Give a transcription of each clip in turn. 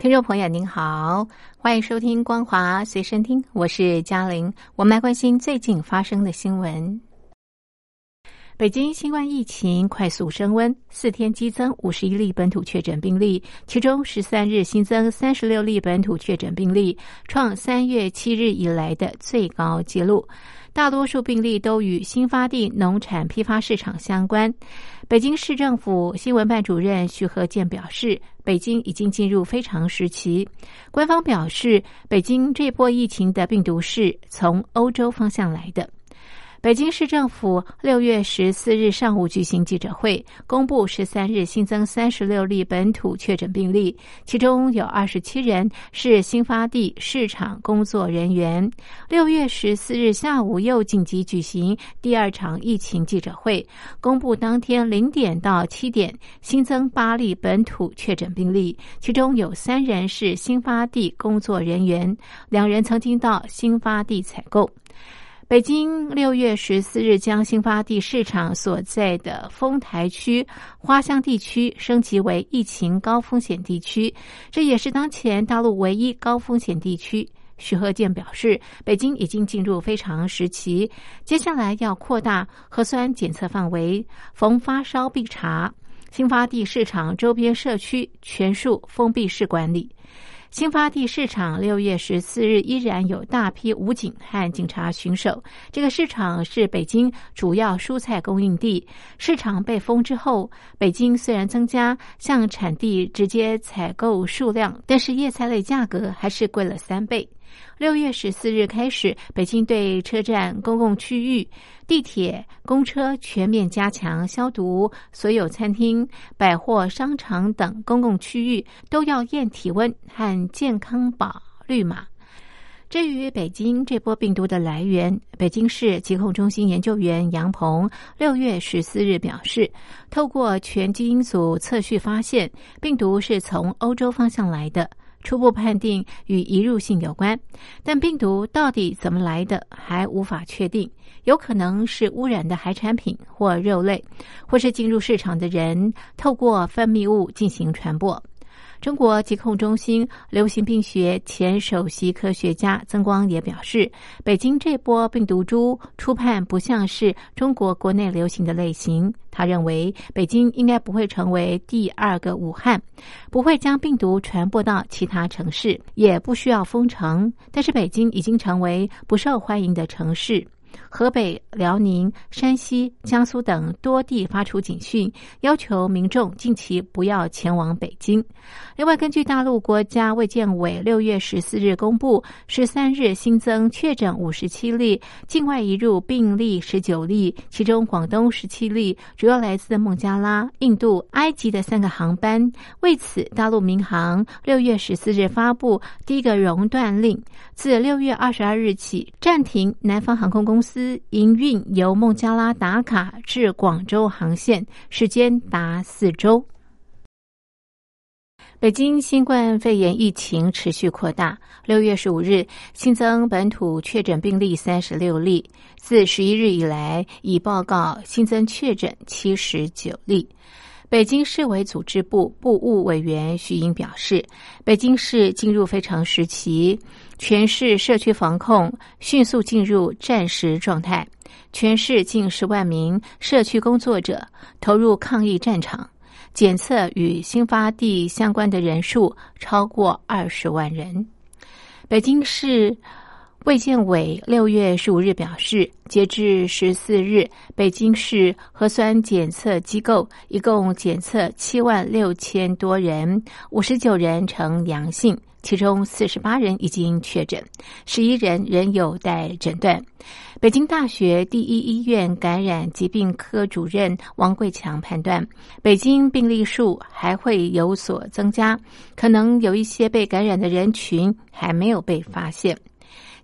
听众朋友您好，欢迎收听《光华随身听》，我是嘉玲。我们来关心最近发生的新闻。北京新冠疫情快速升温，四天激增五十一例本土确诊病例，其中十三日新增三十六例本土确诊病例，创三月七日以来的最高纪录。大多数病例都与新发地农产批发市场相关。北京市政府新闻办主任徐和建表示，北京已经进入非常时期。官方表示，北京这波疫情的病毒是从欧洲方向来的。北京市政府六月十四日上午举行记者会，公布十三日新增三十六例本土确诊病例，其中有二十七人是新发地市场工作人员。六月十四日下午又紧急举行第二场疫情记者会，公布当天零点到七点新增八例本土确诊病例，其中有三人是新发地工作人员，两人曾经到新发地采购。北京六月十四日将新发地市场所在的丰台区花乡地区升级为疫情高风险地区，这也是当前大陆唯一高风险地区。徐鹤健表示，北京已经进入非常时期，接下来要扩大核酸检测范围，逢发烧必查。新发地市场周边社区全数封闭式管理。新发地市场六月十四日依然有大批武警和警察巡守。这个市场是北京主要蔬菜供应地。市场被封之后，北京虽然增加向产地直接采购数量，但是叶菜类价格还是贵了三倍。六月十四日开始，北京对车站、公共区域、地铁、公车全面加强消毒，所有餐厅、百货商场等公共区域都要验体温和健康宝绿码。至于北京这波病毒的来源，北京市疾控中心研究员杨鹏六月十四日表示，透过全基因组测序发现，病毒是从欧洲方向来的。初步判定与移入性有关，但病毒到底怎么来的还无法确定，有可能是污染的海产品或肉类，或是进入市场的人透过分泌物进行传播。中国疾控中心流行病学前首席科学家曾光也表示，北京这波病毒株初判不像是中国国内流行的类型。他认为，北京应该不会成为第二个武汉，不会将病毒传播到其他城市，也不需要封城。但是，北京已经成为不受欢迎的城市。河北、辽宁、山西、江苏等多地发出警讯，要求民众近期不要前往北京。另外，根据大陆国家卫健委六月十四日公布，十三日新增确诊五十七例，境外移入病例十九例，其中广东十七例，主要来自孟加拉、印度、埃及的三个航班。为此，大陆民航六月十四日发布第一个熔断令，自六月二十二日起暂停南方航空公公司营运由孟加拉打卡至广州航线，时间达四周。北京新冠肺炎疫情持续扩大。六月十五日新增本土确诊病例三十六例，自十一日以来已报告新增确诊七十九例。北京市委组织部部务委员徐英表示，北京市进入非常时期，全市社区防控迅速进入战时状态，全市近十万名社区工作者投入抗疫战场。检测与新发地相关的人数超过二十万人。北京市卫健委六月十五日表示，截至十四日，北京市核酸检测机构一共检测七万六千多人，五十九人呈阳性。其中四十八人已经确诊，十一人仍有待诊断。北京大学第一医院感染疾病科主任王贵强判断，北京病例数还会有所增加，可能有一些被感染的人群还没有被发现。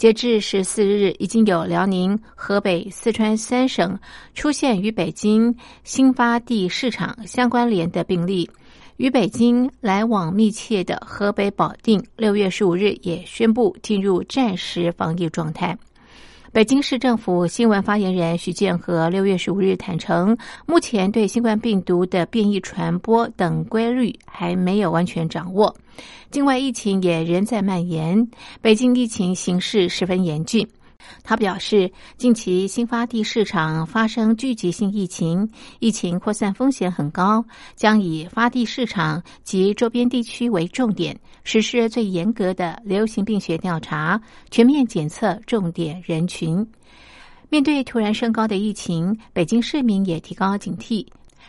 截至十四日，已经有辽宁、河北、四川三省出现与北京新发地市场相关联的病例。与北京来往密切的河北保定，六月十五日也宣布进入战时防疫状态。北京市政府新闻发言人徐建和六月十五日坦诚，目前对新冠病毒的变异传播等规律还没有完全掌握，境外疫情也仍在蔓延，北京疫情形势十分严峻。他表示，近期新发地市场发生聚集性疫情，疫情扩散风险很高，将以发地市场及周边地区为重点，实施最严格的流行病学调查，全面检测重点人群。面对突然升高的疫情，北京市民也提高警惕。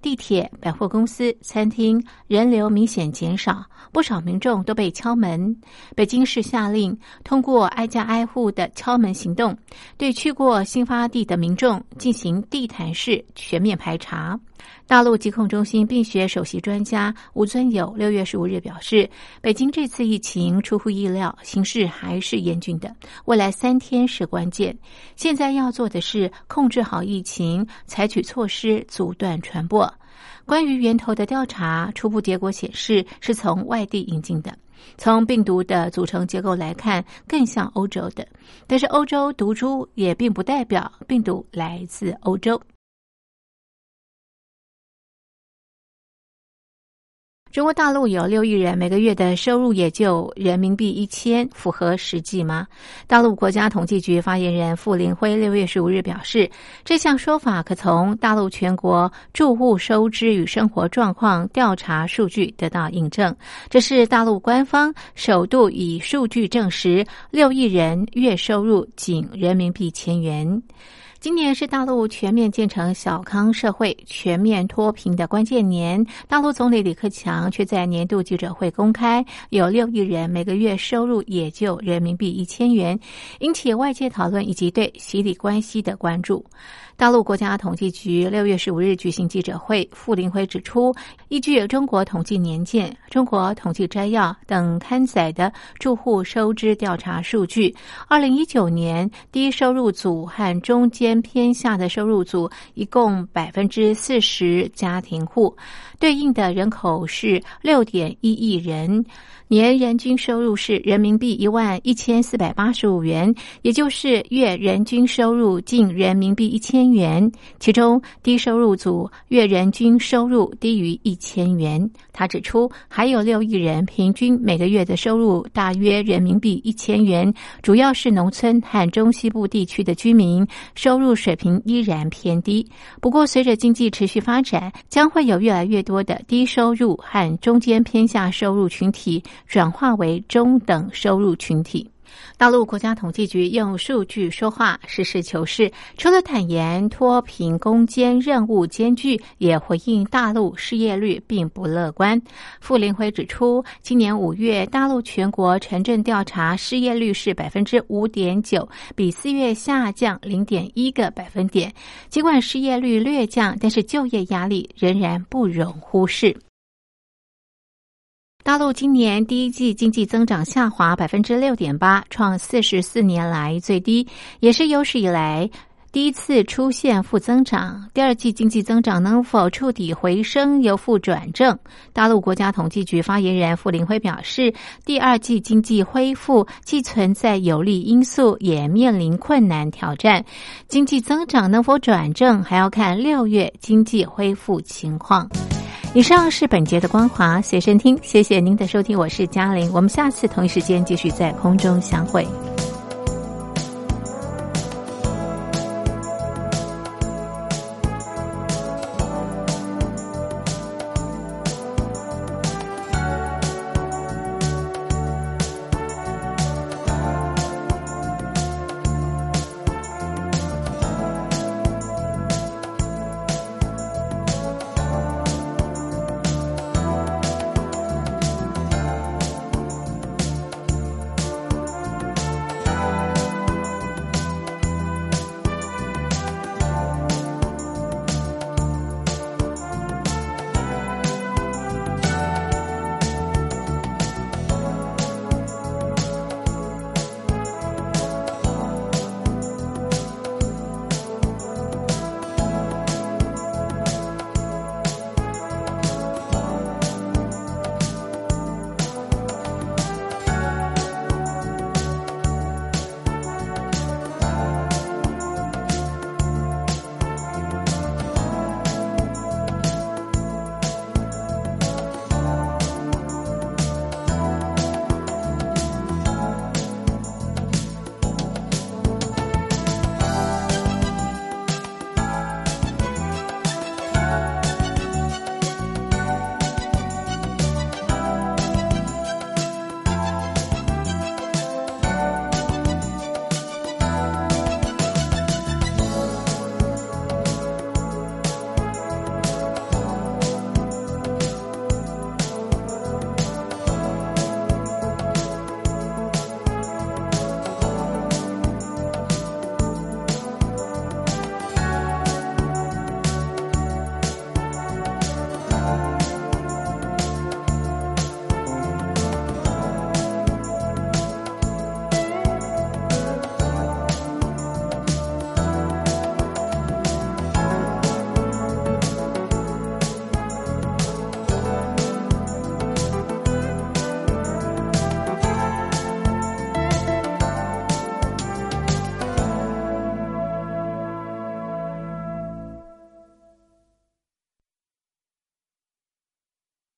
地铁、百货公司、餐厅人流明显减少，不少民众都被敲门。北京市下令通过挨家挨户的敲门行动，对去过新发地的民众进行地毯式全面排查。大陆疾控中心病学首席专家吴尊友六月十五日表示，北京这次疫情出乎意料，形势还是严峻的。未来三天是关键，现在要做的是控制好疫情，采取措施阻断传播。关于源头的调查，初步结果显示是从外地引进的。从病毒的组成结构来看，更像欧洲的。但是欧洲毒株也并不代表病毒来自欧洲。中国大陆有六亿人，每个月的收入也就人民币一千，符合实际吗？大陆国家统计局发言人傅林辉六月十五日表示，这项说法可从大陆全国住户收支与生活状况调查数据得到印证。这是大陆官方首度以数据证实，六亿人月收入仅人民币千元。今年是大陆全面建成小康社会、全面脱贫的关键年。大陆总理李克强却在年度记者会公开，有六亿人每个月收入也就人民币一千元，引起外界讨论以及对习李关系的关注。大陆国家统计局六月十五日举行记者会，傅林辉指出，依据《中国统计年鉴》《中国统计摘要》等刊载的住户收支调查数据，二零一九年低收入组和中间偏下的收入组一共百分之四十家庭户，对应的人口是六点一亿人。年人均收入是人民币一万一千四百八十五元，也就是月人均收入近人民币一千元。其中低收入组月人均收入低于一千元。他指出，还有六亿人平均每个月的收入大约人民币一千元，主要是农村和中西部地区的居民，收入入水平依然偏低。不过，随着经济持续发展，将会有越来越多的低收入和中间偏下收入群体。转化为中等收入群体。大陆国家统计局用数据说话，实事求是。除了坦言脱贫攻坚任务艰巨，也回应大陆失业率并不乐观。傅林辉指出，今年五月大陆全国城镇调查失业率是百分之五点九，比四月下降零点一个百分点。尽管失业率略降，但是就业压力仍然不容忽视。大陆今年第一季经济增长下滑百分之六点八，创四十四年来最低，也是有史以来第一次出现负增长。第二季经济增长能否触底回升，由负转正？大陆国家统计局发言人傅林辉表示，第二季经济恢复既存在有利因素，也面临困难挑战。经济增长能否转正，还要看六月经济恢复情况。以上是本节的光华随身听，谢谢您的收听，我是嘉玲，我们下次同一时间继续在空中相会。